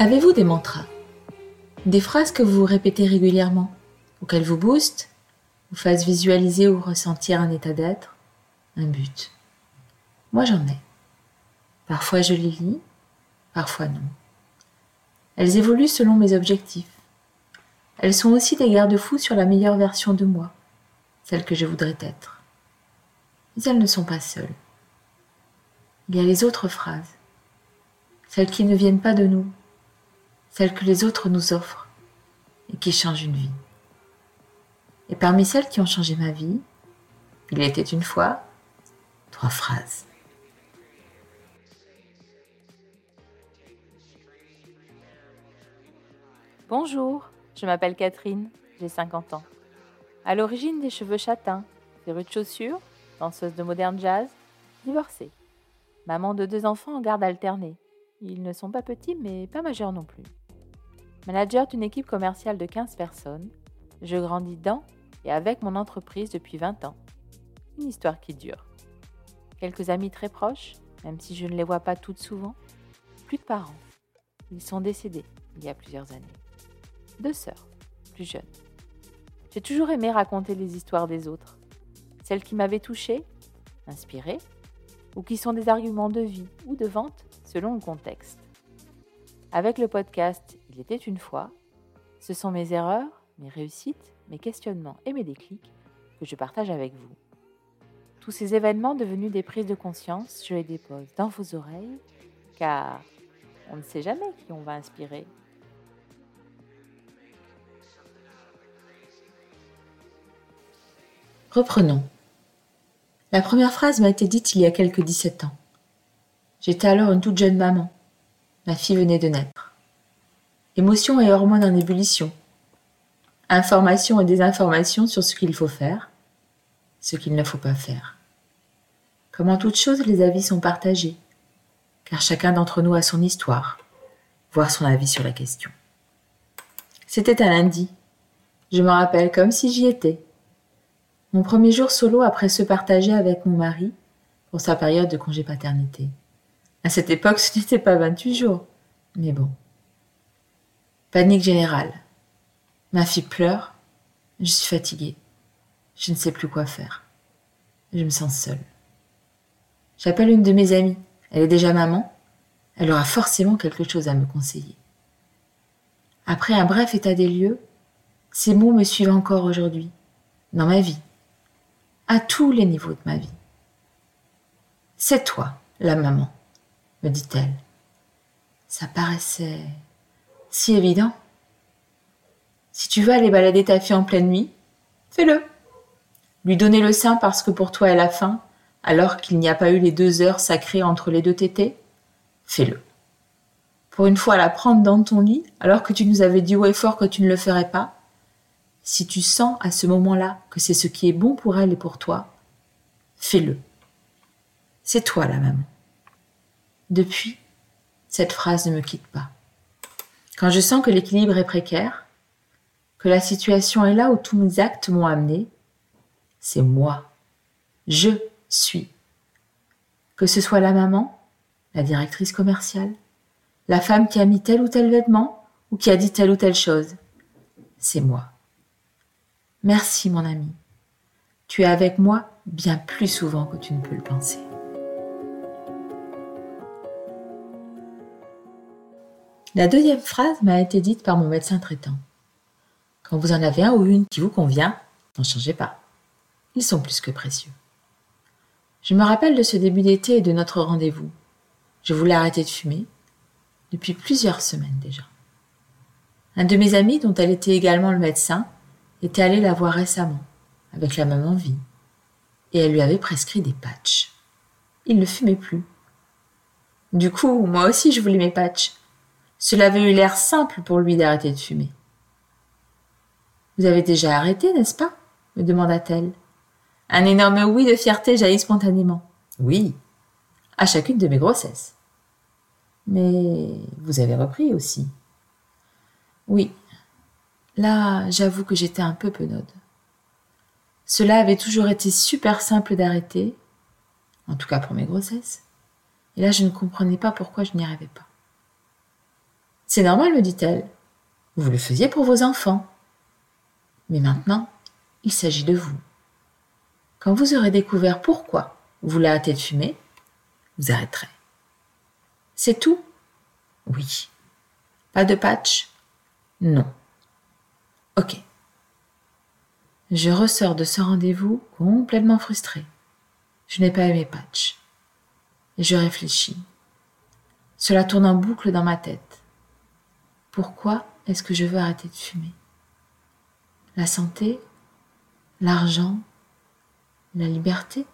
Avez-vous des mantras? Des phrases que vous répétez régulièrement, ou qu'elles vous boostent, vous fassent visualiser ou ressentir un état d'être, un but? Moi j'en ai. Parfois je les lis, parfois non. Elles évoluent selon mes objectifs. Elles sont aussi des garde-fous sur la meilleure version de moi, celle que je voudrais être. Mais elles ne sont pas seules. Il y a les autres phrases, celles qui ne viennent pas de nous, celles que les autres nous offrent et qui changent une vie. Et parmi celles qui ont changé ma vie, il était une fois trois phrases. Bonjour, je m'appelle Catherine, j'ai 50 ans. À l'origine des cheveux châtains, rues de chaussures, danseuse de moderne jazz, divorcée. Maman de deux enfants en garde alternée. Ils ne sont pas petits mais pas majeurs non plus. Manager d'une équipe commerciale de 15 personnes, je grandis dans et avec mon entreprise depuis 20 ans. Une histoire qui dure. Quelques amis très proches, même si je ne les vois pas toutes souvent. Plus de parents. Ils sont décédés il y a plusieurs années. Deux sœurs, plus jeunes. J'ai toujours aimé raconter les histoires des autres. Celles qui m'avaient touchée, inspirée, ou qui sont des arguments de vie ou de vente selon le contexte. Avec le podcast il était une fois, ce sont mes erreurs, mes réussites, mes questionnements et mes déclics que je partage avec vous. Tous ces événements devenus des prises de conscience, je les dépose dans vos oreilles, car on ne sait jamais qui on va inspirer. Reprenons. La première phrase m'a été dite il y a quelques 17 ans. J'étais alors une toute jeune maman. Ma fille venait de naître. Émotions et hormones en ébullition. Informations et désinformations sur ce qu'il faut faire, ce qu'il ne faut pas faire. Comme en toute chose, les avis sont partagés, car chacun d'entre nous a son histoire, voire son avis sur la question. C'était un lundi. Je me rappelle comme si j'y étais. Mon premier jour solo après se partager avec mon mari pour sa période de congé paternité. À cette époque, ce n'était pas 28 jours. Mais bon. Panique générale. Ma fille pleure. Je suis fatiguée. Je ne sais plus quoi faire. Je me sens seule. J'appelle une de mes amies. Elle est déjà maman. Elle aura forcément quelque chose à me conseiller. Après un bref état des lieux, ces mots me suivent encore aujourd'hui, dans ma vie, à tous les niveaux de ma vie. C'est toi, la maman, me dit-elle. Ça paraissait si évident. Si tu veux aller balader ta fille en pleine nuit, fais-le. Lui donner le sein parce que pour toi elle a faim, alors qu'il n'y a pas eu les deux heures sacrées entre les deux tétés, fais-le. Pour une fois la prendre dans ton lit, alors que tu nous avais dit haut et fort que tu ne le ferais pas, si tu sens à ce moment-là que c'est ce qui est bon pour elle et pour toi, fais-le. C'est toi la maman. Depuis, cette phrase ne me quitte pas. Quand je sens que l'équilibre est précaire, que la situation est là où tous mes actes m'ont amené, c'est moi. Je suis. Que ce soit la maman, la directrice commerciale, la femme qui a mis tel ou tel vêtement ou qui a dit telle ou telle chose, c'est moi. Merci mon ami. Tu es avec moi bien plus souvent que tu ne peux le penser. La deuxième phrase m'a été dite par mon médecin traitant. Quand vous en avez un ou une qui vous convient, n'en changez pas. Ils sont plus que précieux. Je me rappelle de ce début d'été et de notre rendez-vous. Je voulais arrêter de fumer depuis plusieurs semaines déjà. Un de mes amis, dont elle était également le médecin, était allé la voir récemment, avec la même envie, et elle lui avait prescrit des patchs. Il ne fumait plus. Du coup, moi aussi je voulais mes patchs, cela avait eu l'air simple pour lui d'arrêter de fumer. Vous avez déjà arrêté, n'est-ce pas? me demanda-t-elle. Un énorme oui de fierté jaillit spontanément. Oui, à chacune de mes grossesses. Mais vous avez repris aussi. Oui. Là, j'avoue que j'étais un peu penaude. Cela avait toujours été super simple d'arrêter, en tout cas pour mes grossesses. Et là, je ne comprenais pas pourquoi je n'y arrivais pas. C'est normal, me dit-elle. Vous le faisiez pour vos enfants. Mais maintenant, il s'agit de vous. Quand vous aurez découvert pourquoi vous arrêter de fumer, vous arrêterez. C'est tout? Oui. Pas de patch? Non. Ok. Je ressors de ce rendez-vous complètement frustré. Je n'ai pas aimé patch. Et je réfléchis. Cela tourne en boucle dans ma tête. Pourquoi est-ce que je veux arrêter de fumer? La santé L'argent La liberté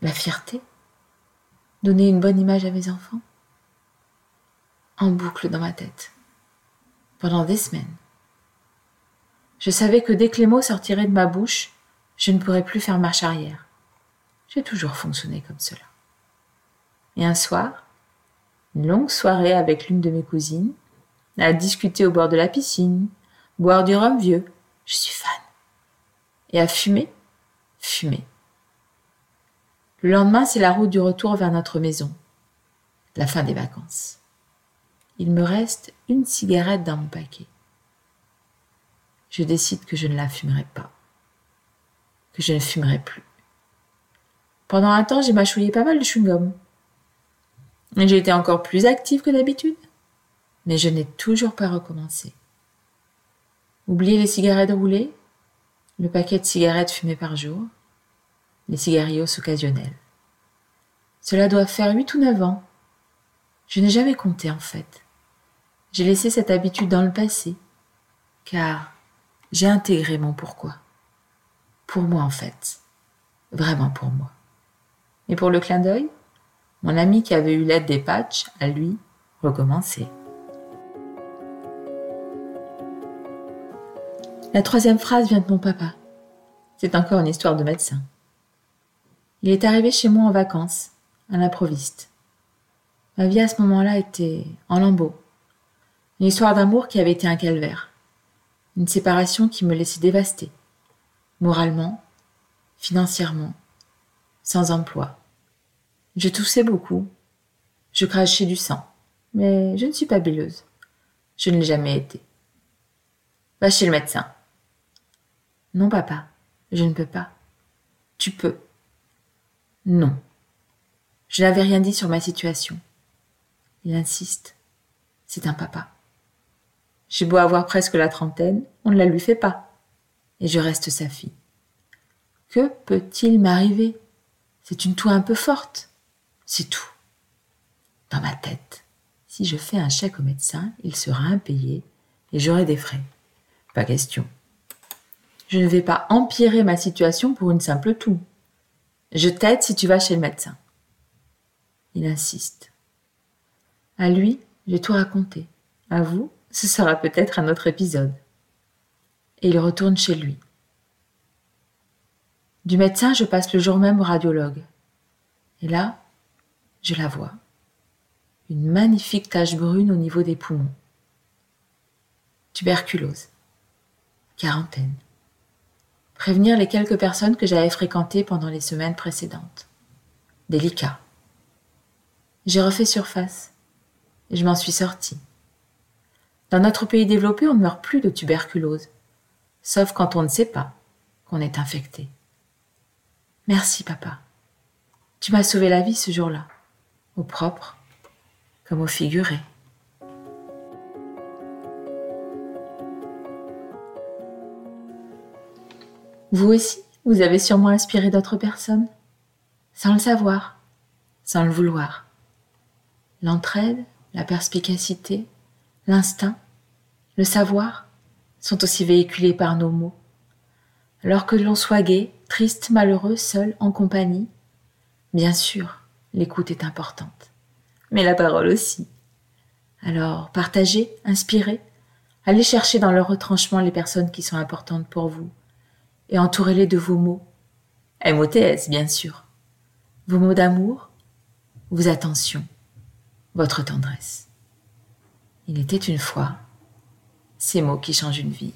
La fierté? Donner une bonne image à mes enfants? En boucle dans ma tête. Pendant des semaines. Je savais que dès que les mots sortiraient de ma bouche, je ne pourrais plus faire marche arrière. J'ai toujours fonctionné comme cela. Et un soir, une longue soirée avec l'une de mes cousines, à discuter au bord de la piscine, boire du rhum vieux. Je suis fan. Et à fumer, fumer. Le lendemain, c'est la route du retour vers notre maison. La fin des vacances. Il me reste une cigarette dans mon paquet. Je décide que je ne la fumerai pas. Que je ne fumerai plus. Pendant un temps, j'ai mâchouillé pas mal de chewing-gum. J'ai été encore plus active que d'habitude, mais je n'ai toujours pas recommencé. Oubliez les cigarettes roulées, le paquet de cigarettes fumées par jour, les cigarillos occasionnels. Cela doit faire huit ou neuf ans. Je n'ai jamais compté en fait. J'ai laissé cette habitude dans le passé, car j'ai intégré mon pourquoi. Pour moi en fait. Vraiment pour moi. Et pour le clin d'œil, mon ami qui avait eu l'aide des patchs a lui recommencé. La troisième phrase vient de mon papa. C'est encore une histoire de médecin. Il est arrivé chez moi en vacances, à l'improviste. Ma vie à ce moment-là était en lambeaux. Une histoire d'amour qui avait été un calvaire. Une séparation qui me laissait dévastée. Moralement, financièrement, sans emploi. Je toussais beaucoup. Je crachais du sang. Mais je ne suis pas billeuse. Je ne l'ai jamais été. Va chez le médecin. Non, papa, je ne peux pas. Tu peux. Non. Je n'avais rien dit sur ma situation. Il insiste. C'est un papa. J'ai beau avoir presque la trentaine, on ne la lui fait pas. Et je reste sa fille. Que peut-il m'arriver? C'est une toux un peu forte. C'est tout. Dans ma tête, si je fais un chèque au médecin, il sera impayé et j'aurai des frais. Pas question. Je ne vais pas empirer ma situation pour une simple toux. Je t'aide si tu vas chez le médecin. Il insiste. À lui, j'ai tout raconté. À vous, ce sera peut-être un autre épisode. Et il retourne chez lui. Du médecin, je passe le jour même au radiologue. Et là, je la vois. Une magnifique tache brune au niveau des poumons. Tuberculose. Quarantaine. Prévenir les quelques personnes que j'avais fréquentées pendant les semaines précédentes. Délicat. J'ai refait surface. Et je m'en suis sortie. Dans notre pays développé, on ne meurt plus de tuberculose. Sauf quand on ne sait pas qu'on est infecté. Merci, papa. Tu m'as sauvé la vie ce jour-là au propre comme au figuré. Vous aussi, vous avez sûrement inspiré d'autres personnes, sans le savoir, sans le vouloir. L'entraide, la perspicacité, l'instinct, le savoir sont aussi véhiculés par nos mots. Alors que l'on soit gai, triste, malheureux, seul, en compagnie, bien sûr, l'écoute est importante, mais la parole aussi. Alors, partagez, inspirez, allez chercher dans leur retranchement les personnes qui sont importantes pour vous, et entourez-les de vos mots. MOTS, bien sûr. Vos mots d'amour, vos attentions, votre tendresse. Il était une fois ces mots qui changent une vie.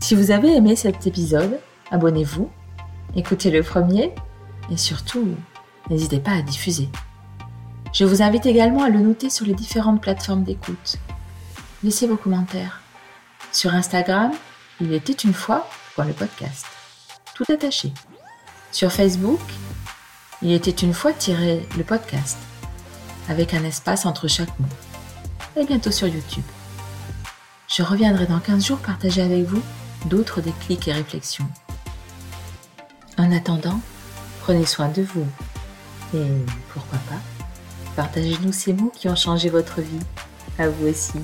Si vous avez aimé cet épisode, abonnez-vous Écoutez le premier et surtout, n'hésitez pas à diffuser. Je vous invite également à le noter sur les différentes plateformes d'écoute. Laissez vos commentaires. Sur Instagram, il était une fois dans le podcast. Tout attaché. Sur Facebook, il était une fois tiré le podcast, avec un espace entre chaque mot. Et bientôt sur YouTube. Je reviendrai dans 15 jours partager avec vous d'autres déclics et réflexions. En attendant, prenez soin de vous. Et pourquoi pas Partagez-nous ces mots qui ont changé votre vie. À vous aussi.